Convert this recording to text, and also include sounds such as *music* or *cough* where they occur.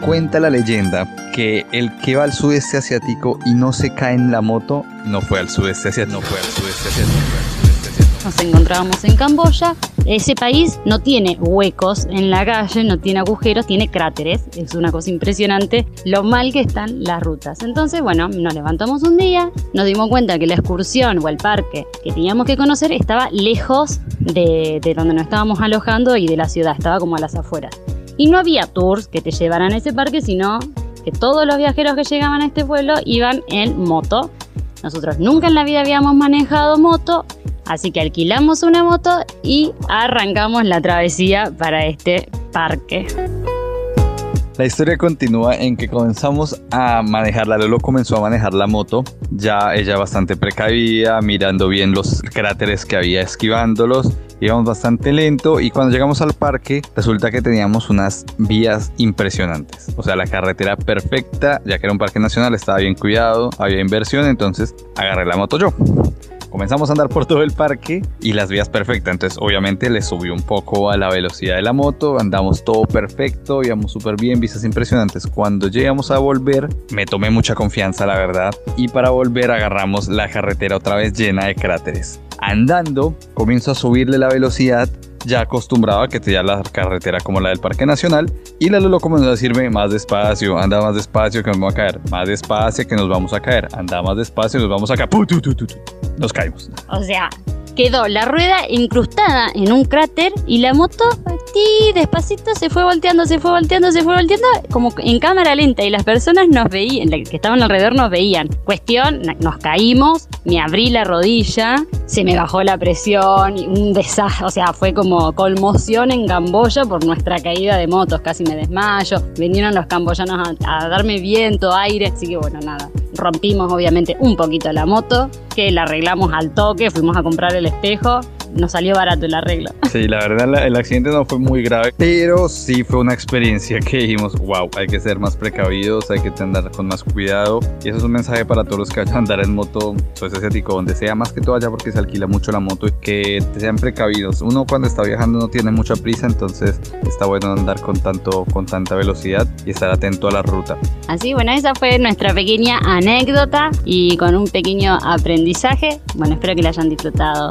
Cuenta la leyenda que el que va al sudeste asiático y no se cae en la moto, no fue al sudeste asiático, no fue al sudeste asiático. Nos encontrábamos en Camboya. Ese país no tiene huecos en la calle, no tiene agujeros, tiene cráteres. Es una cosa impresionante lo mal que están las rutas. Entonces, bueno, nos levantamos un día, nos dimos cuenta que la excursión o el parque que teníamos que conocer estaba lejos de, de donde nos estábamos alojando y de la ciudad, estaba como a las afueras. Y no había tours que te llevaran a ese parque, sino que todos los viajeros que llegaban a este pueblo iban en moto. Nosotros nunca en la vida habíamos manejado moto, así que alquilamos una moto y arrancamos la travesía para este parque. La historia continúa en que comenzamos a manejarla. Lolo comenzó a manejar la moto, ya ella bastante precavida, mirando bien los cráteres que había esquivándolos. Íbamos bastante lento y cuando llegamos al parque resulta que teníamos unas vías impresionantes. O sea, la carretera perfecta, ya que era un parque nacional, estaba bien cuidado, había inversión, entonces agarré la moto yo. Comenzamos a andar por todo el parque y las vías perfectas, entonces obviamente le subí un poco a la velocidad de la moto, andamos todo perfecto, íbamos súper bien, vistas impresionantes. Cuando llegamos a volver, me tomé mucha confianza, la verdad, y para volver agarramos la carretera otra vez llena de cráteres. Andando, comienzo a subirle la velocidad ya acostumbrado a que tenía la carretera como la del Parque Nacional y la Lolo comenzó a decirme más despacio, anda más despacio que nos vamos a caer, más despacio que nos vamos a caer, anda más despacio nos vamos a caer, nos caímos. O sea, quedó la rueda incrustada en un cráter y la moto, ti, despacito, se fue volteando, se fue volteando, se fue volteando, como en cámara lenta. Y las personas nos veían, que estaban alrededor nos veían. Cuestión, nos caímos, me abrí la rodilla, se me bajó la presión, un desastre. O sea, fue como conmoción en Camboya por nuestra caída de motos, casi me desmayo. Vinieron los camboyanos a, a darme viento, aire, así que bueno, nada. Rompimos obviamente un poquito la moto, que la arreglamos al toque, fuimos a comprar el espejo, nos salió barato el arreglo. *laughs* Sí, la verdad la- el accidente no fue muy grave, pero sí fue una experiencia que dijimos, wow, hay que ser más precavidos, hay que andar con más cuidado. Y eso es un mensaje para todos los que vayan a andar en moto, pues asiático, donde sea, más que todo allá porque se alquila mucho la moto que sean precavidos. Uno cuando está viajando no tiene mucha prisa, entonces está bueno andar con, tanto, con tanta velocidad y estar atento a la ruta. Así, bueno, esa fue nuestra pequeña anécdota y con un pequeño aprendizaje. Bueno, espero que la hayan disfrutado.